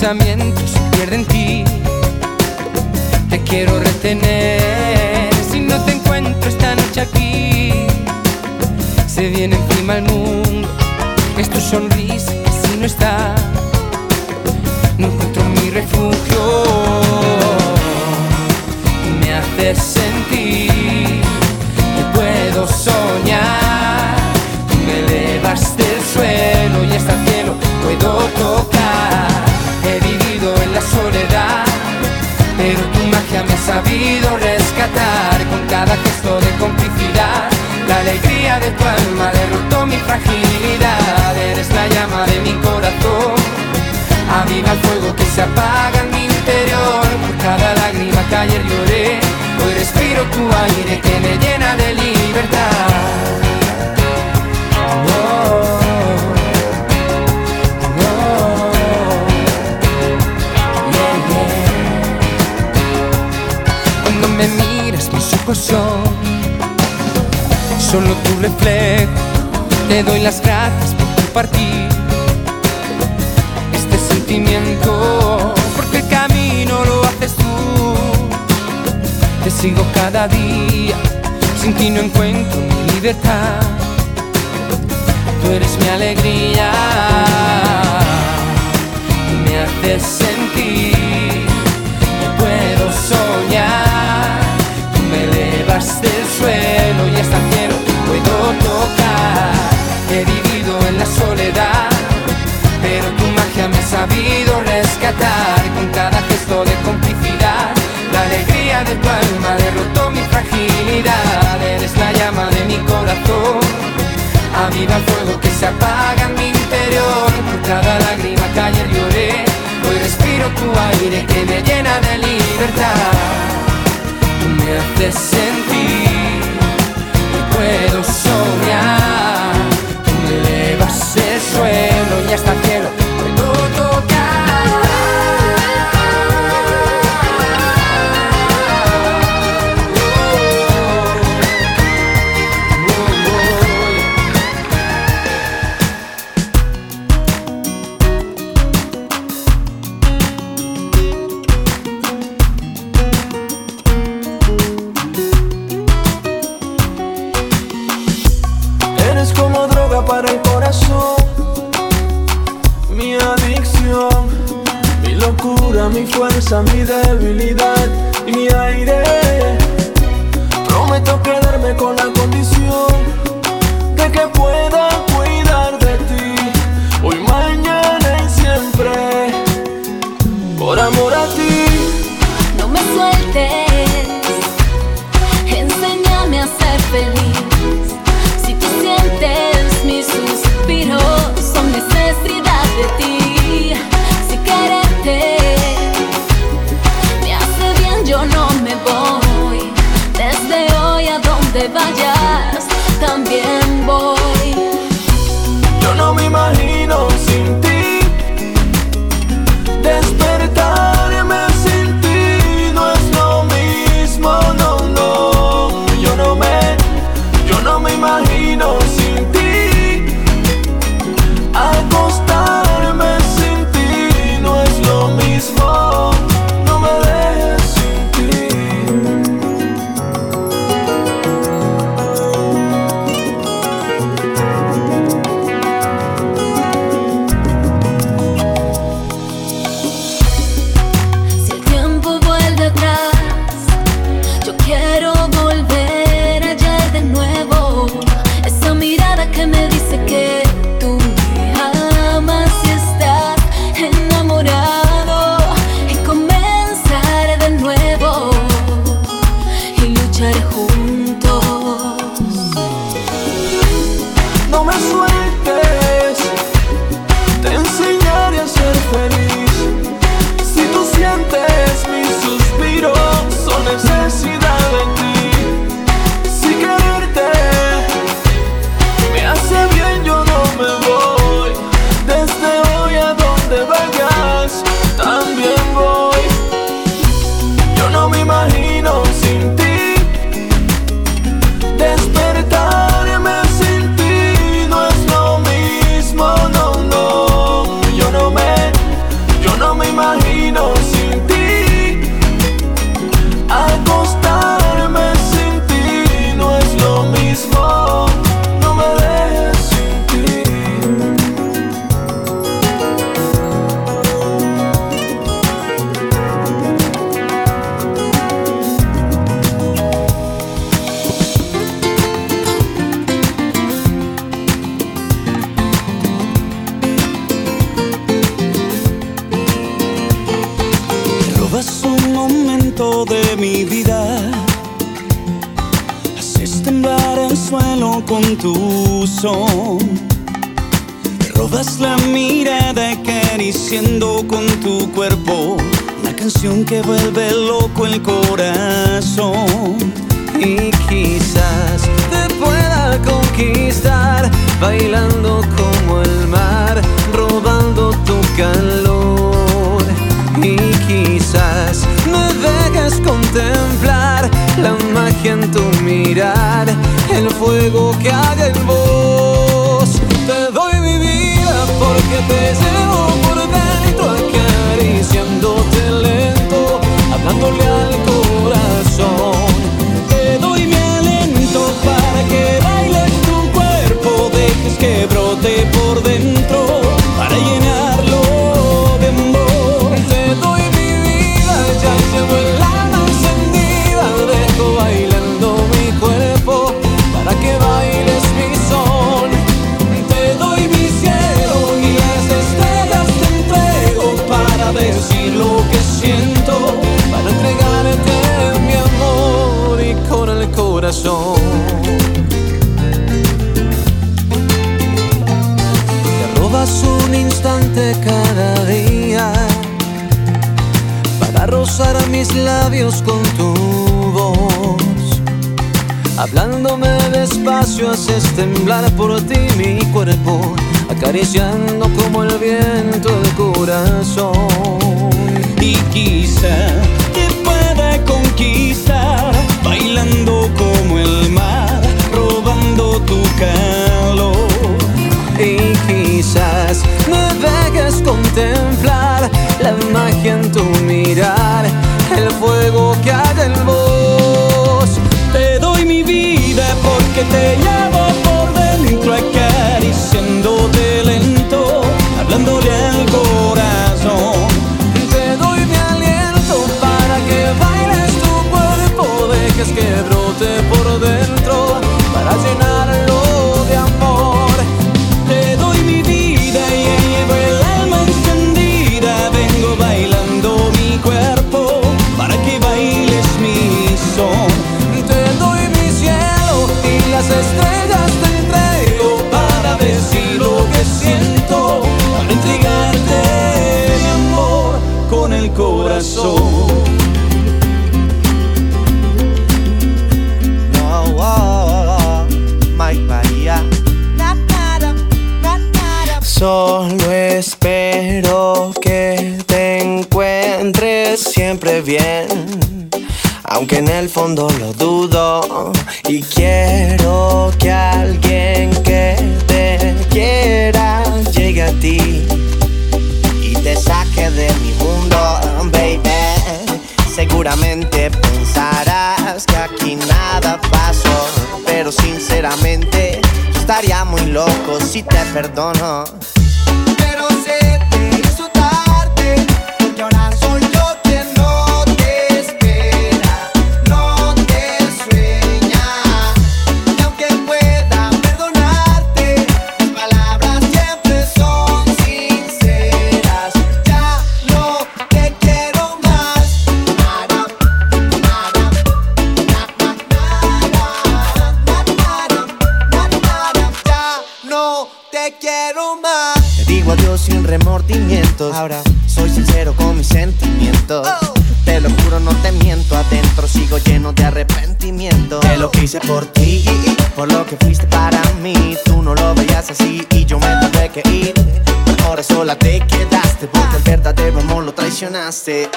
mi pensamiento se pierde en ti. Te quiero retener si no te encuentro esta noche aquí. Se viene encima el mundo, es tu sonrisa que si no está, no encuentro mi refugio. Me haces sentir que puedo soñar. Tú me elevas del suelo y hasta el cielo puedo tocar. Rescatar con cada gesto de complicidad. La alegría de tu alma derrotó mi fragilidad. Eres la llama de mi corazón. Aviva el fuego que se apaga en mi interior. Por cada lágrima que ayer lloré, hoy respiro tu aire que me llena de libertad. Solo tu reflejo. Te doy las gracias por compartir este sentimiento, porque el camino lo haces tú. Te sigo cada día, sin ti no encuentro mi libertad. Tú eres mi alegría, me haces sentir sabido rescatar con cada gesto de complicidad. La alegría de tu alma derrotó mi fragilidad. Eres la llama de mi corazón. Aviva el fuego que se apaga en mi interior. Por cada lágrima que ayer lloré, hoy respiro tu aire que me llena de libertad. Tú me haces sentir haces temblar por ti mi cuerpo, acariciando como el viento el corazón. Y quizá te pueda conquistar bailando como el mar, robando tu calor. Y quizás me dejes contemplar la magia en tu mirar, el fuego que hay en vos. Te aunque en el fondo lo dudo. Y quiero que alguien que te quiera llegue a ti y te saque de mi mundo, baby. Seguramente pensarás que aquí nada pasó, pero sinceramente estaría muy loco si te perdono. Ahora soy sincero con mis sentimientos. Te lo juro, no te miento. Adentro sigo lleno de arrepentimiento. De lo que hice por ti, por lo que fuiste para mí. Tú no lo veías así y yo me tuve que ir. Ahora sola te quedaste porque el verdadero amor lo traicionaste.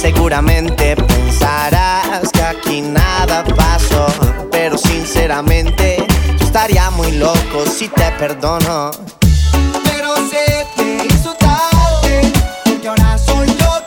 Seguramente pensarás que aquí nada pasó, pero sinceramente yo estaría muy loco si te perdono. Se te hizo tarde, porque ahora soy yo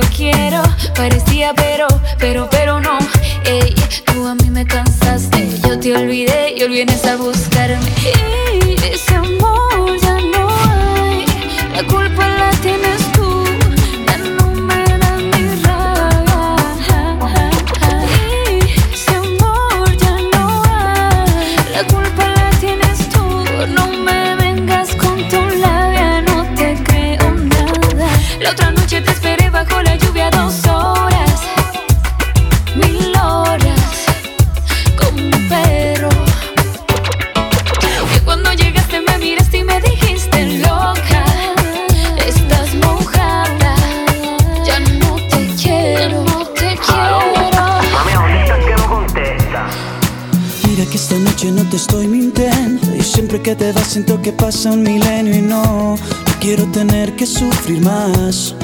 yo quiero, parecía pero, pero, pero no. Ey, tú a mí me cansaste, yo te olvidé y hoy vienes a buscarme. Y ese amor ya no hay, la culpa la tienes tú, ya no me da ni rabia. Y ese amor ya no hay, la culpa la tienes tú, no me vengas con tu labia, no te creo nada. La otra noche te esperé bajo la lluvia dos horas, mil horas, como un perro. Y cuando llegaste me miraste y me dijiste loca, estás mojada, ya no te quiero, no te quiero. Mami, ¿dónde estás que no contesta? Mira que esta noche no te estoy mintiendo Y siempre que te vas siento que pasa un milenio y no No quiero tener que sufrir más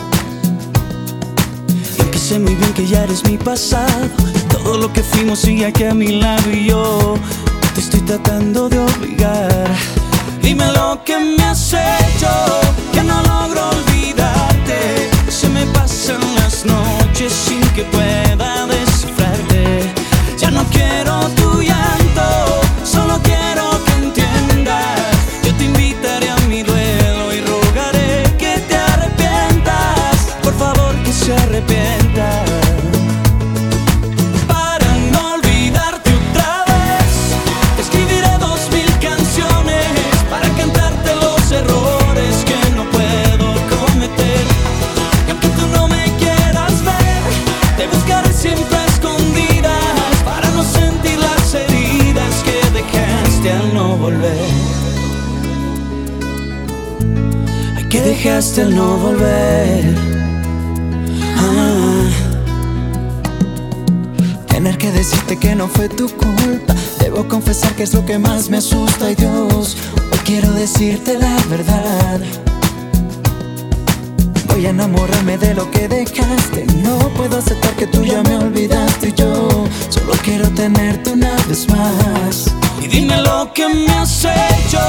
sé muy bien que ya eres mi pasado. Todo lo que fuimos sigue aquí a mi lado y yo Te estoy tratando de obligar. Dime lo que me has hecho Que no logro olvidarte. Se me pasan las noches sin que pueda es lo que más me asusta. Y Dios, hoy quiero decirte la verdad. Voy a enamorarme de lo que dejaste. No puedo aceptar que tú ya me olvidaste. Y yo solo quiero tenerte una vez más. Y dime lo que me has hecho,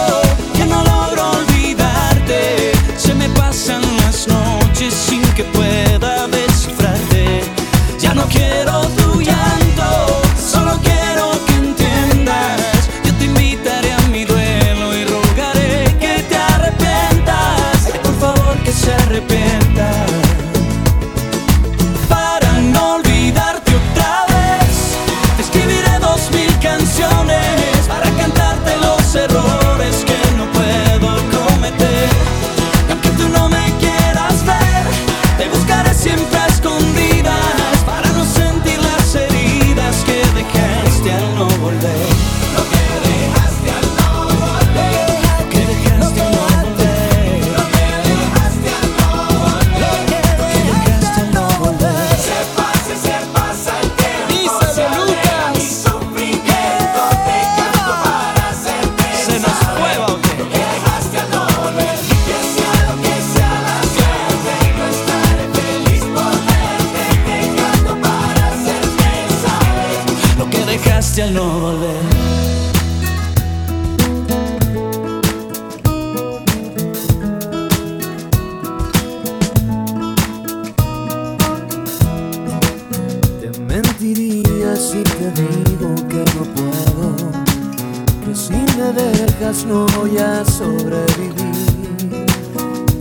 dejas no voy a sobrevivir.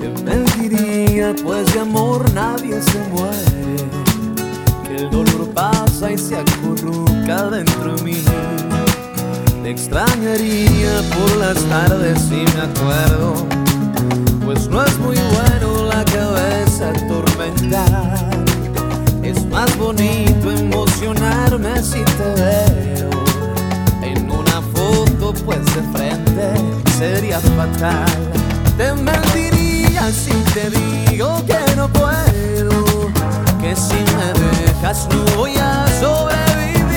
Te mentiría pues de amor nadie se muere, que el dolor pasa y se acurruca dentro de mí. Te extrañaría por las tardes si me acuerdo, pues no es muy bueno la cabeza atormentar. Es más bonito emocionarme si te foto, pues de frente sería fatal. Te mentiría si te digo que no puedo, que si me dejas no voy a sobrevivir.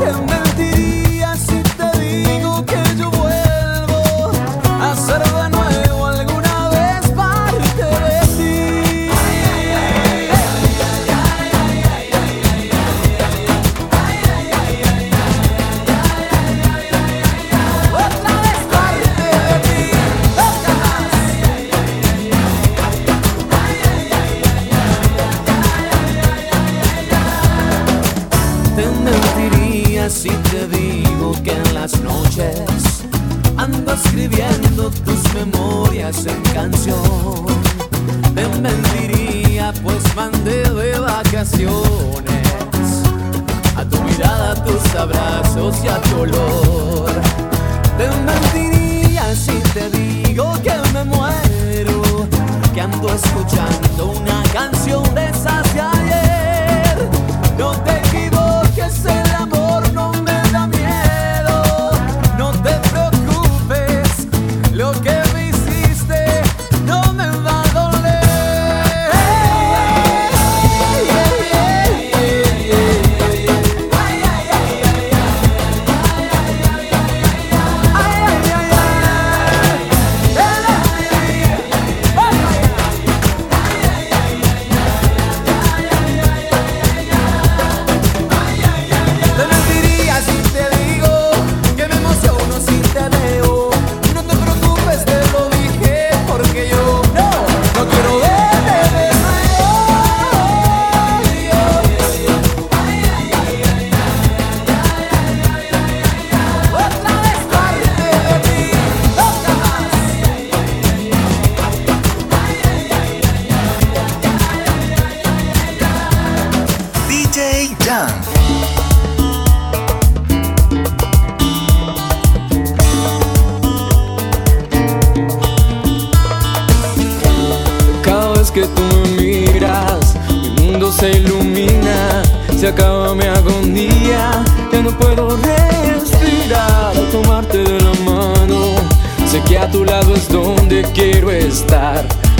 Te memorias en canción. Me mentiría, pues mandé de vacaciones a tu mirada, a tus abrazos y a tu olor. Te mentiría si te digo que me muero, que ando escuchando una canción de.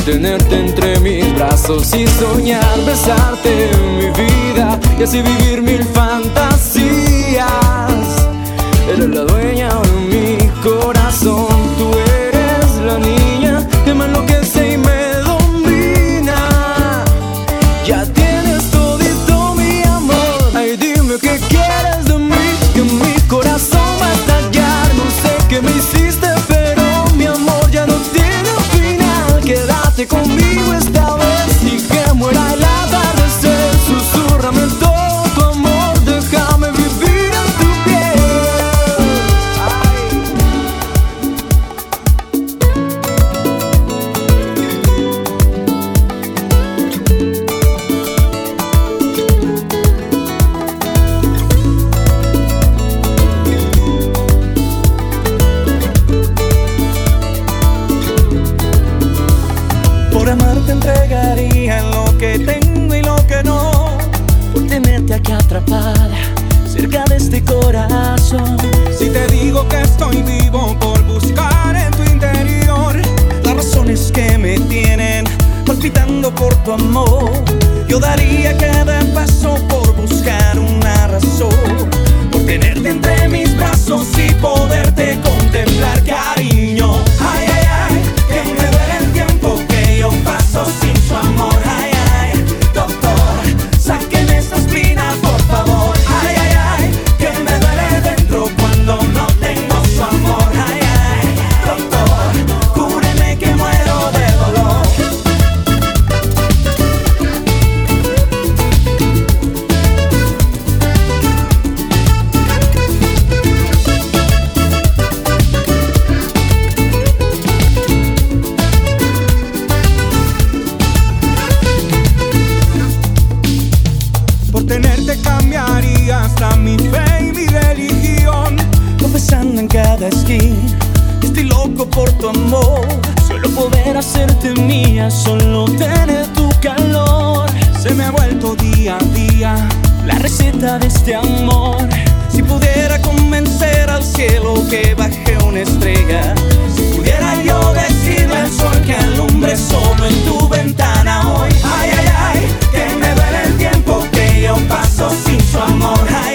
tenerte entre mis brazos y soñar besarte en mi vida y así vivir mil fantasías. Eres la dueña de mi corazón. amor. Yo daría cada paso por buscar una razón, por tenerte entre mis brazos y poder. cambiaría hasta mi fe y mi religión. Confesando en cada esquina, estoy loco por tu amor. Solo poder hacerte mía, solo tener tu calor. Se me ha vuelto día a día la receta de este amor. Si pudiera convencer al cielo que baje una estrella, si pudiera yo decirle al sol que alumbre solo en tu ventana hoy. Ay, ay, ay. su amor.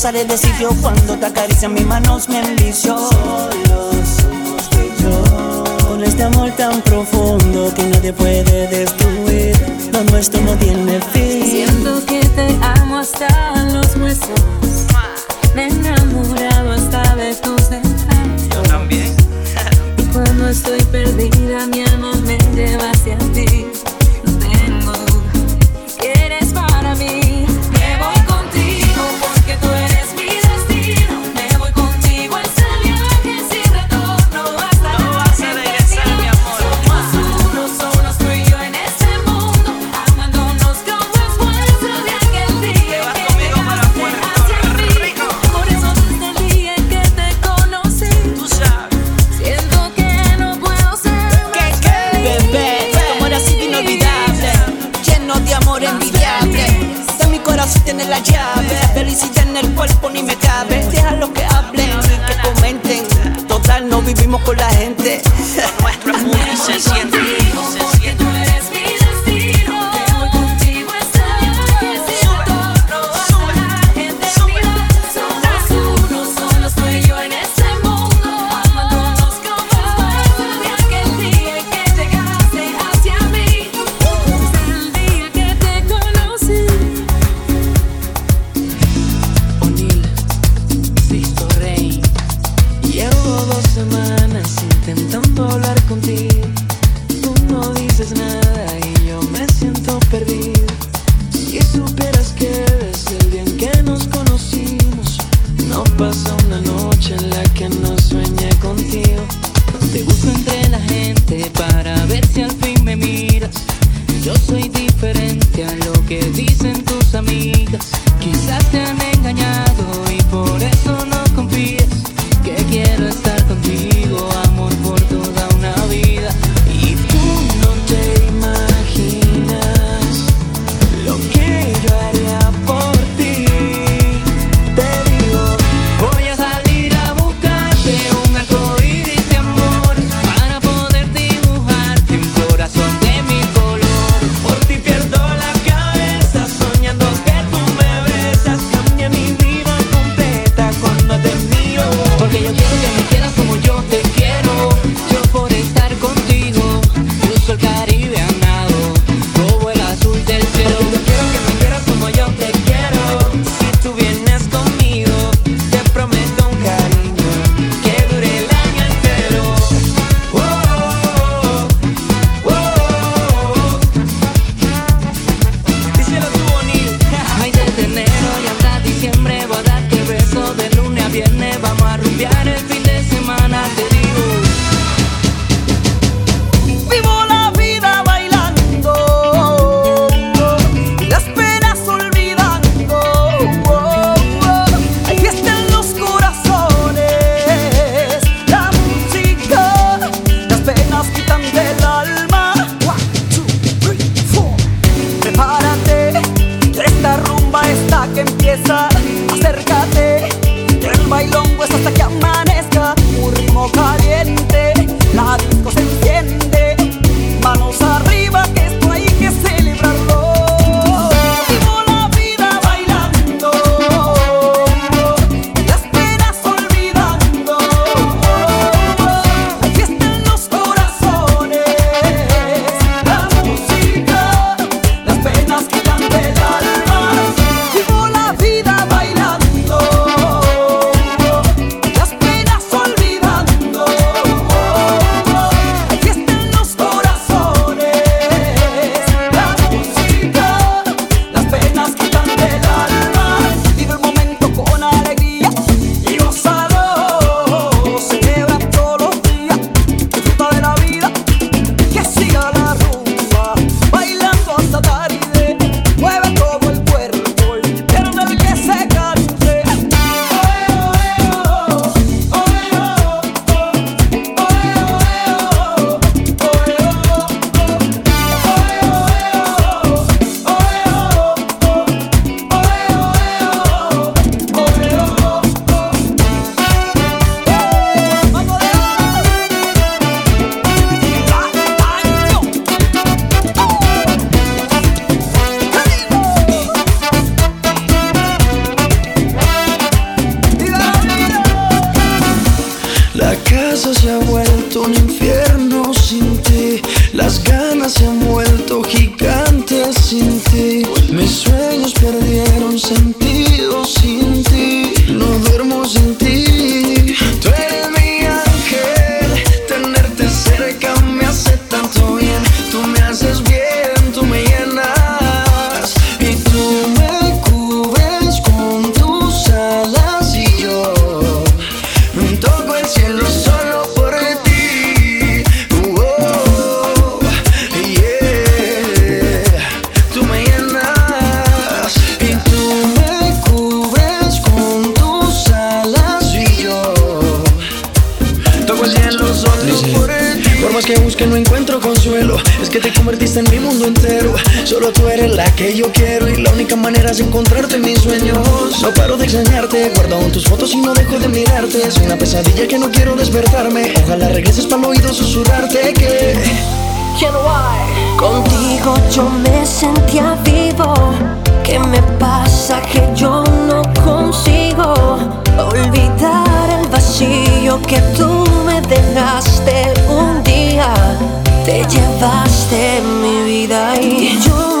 Sale de sitio cuando te acarician mis manos me envicio. dicen tus amigas. por más que busque no encuentro consuelo, es que te convertiste en mi mundo entero. Solo tú eres la que yo quiero y la única manera es encontrarte en mis sueños. No paro de extrañarte, guardo aún tus fotos y no dejo de mirarte. Es una pesadilla que no quiero despertarme. Ojalá regreses para el oído susurrarte que. Contigo yo me sentía vivo. ¿Qué me pasa que yo no consigo olvidar? Vacío que tú me dejaste un día? Te llevaste mi vida y yo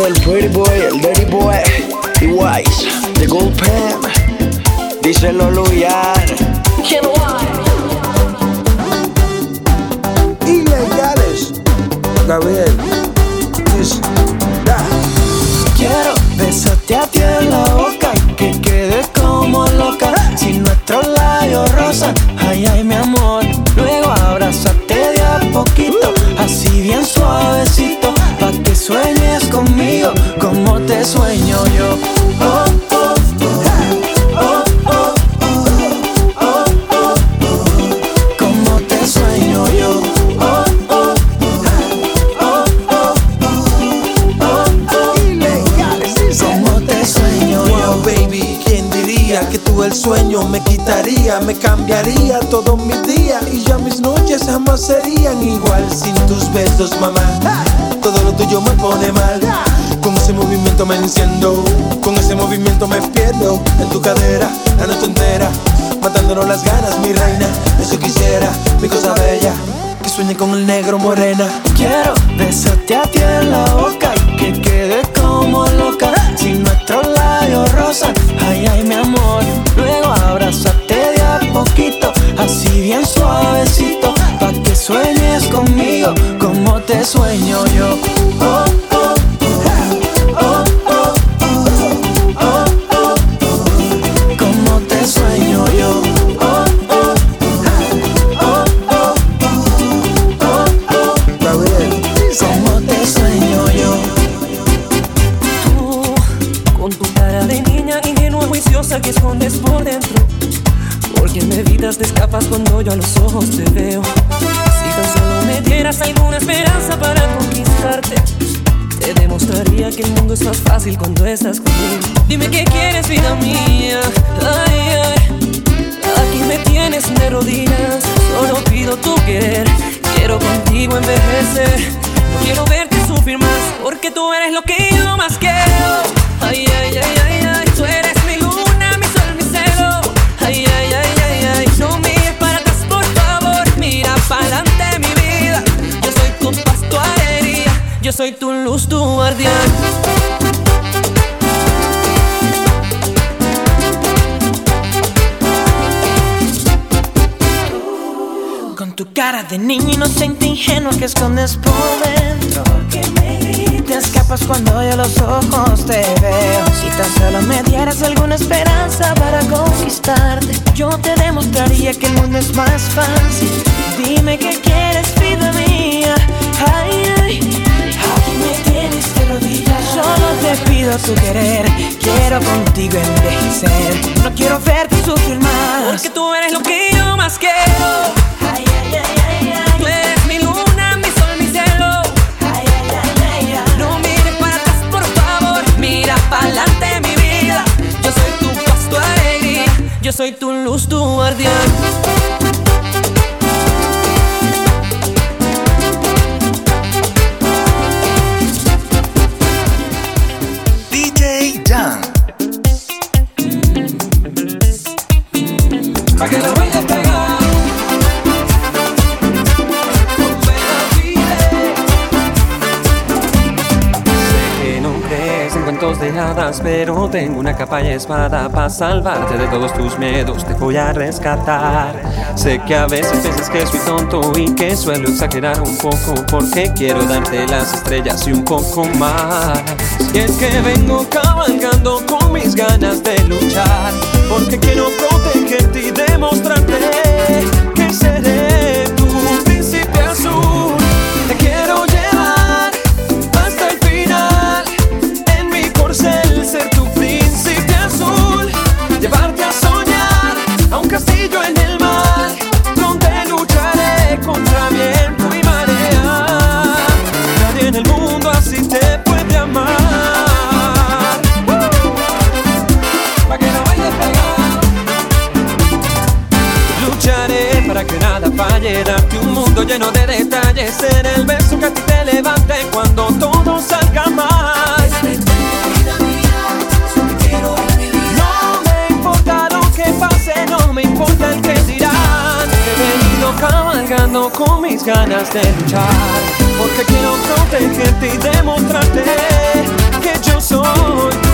Del Pretty Boy, el Dirty Boy y Wise, The Gold Pen. Díselo, Luyan. Ilegales. Gabriel. Dice, da. Quiero besarte a ti en la boca que quede como loca Si nuestros labios rozan, ay ay mi amor Luego abrázate de a poquito, así bien suavecito Pa' que sueñes conmigo como te sueño yo. Oh, oh, oh, oh, oh, oh, oh, oh, como te sueño yo. Oh, oh, oh, oh, como te sueño yo. Baby, ¿quién diría que tú el sueño me quitaría, me cambiaría todos mis días y ya mis noches jamás serían igual sin tus besos, mamá. Lo tuyo me pone mal. Con ese movimiento me enciendo, con ese movimiento me pierdo en tu cadera la noche entera, matándonos las ganas, mi reina. Eso quisiera, mi cosa bella, que sueñe con el negro morena. Quiero besarte a ti en la boca que quede como loca Si nuestros labios rozan, ay ay mi amor Luego abrázate de a poquito, así bien suavecito sueñes conmigo como te sueño yo. Oh, fácil de niño inocente ingenuo que escondes por dentro. Que me Te escapas cuando yo los ojos te veo. Si tan solo me dieras alguna esperanza para conquistarte Yo te demostraría que el mundo es más fácil. Dime qué quieres, vida mía. Ay, ay Aquí me tienes de rodillas Solo te pido tu querer. Quiero contigo envejecer. No quiero verte sufrir más. Porque tú eres lo que yo más quiero. Ay, ay, ay, soy tu paz, tu alegría. Yo soy tu luz, tu guardián. Pero tengo una capa y espada para salvarte de todos tus miedos. Te voy a rescatar. Sé que a veces piensas que soy tonto y que suelo exagerar un poco porque quiero darte las estrellas y un poco más. Y es que vengo cabalgando con mis ganas de luchar, porque quiero protegerte y demostrarte que seré lleno de detalles, ser el beso que a ti te levante cuando todo salga mal. No me importa lo que pase, no me importa el que dirán. He venido cabalgando con mis ganas de luchar, porque quiero protegerte y demostrarte que yo soy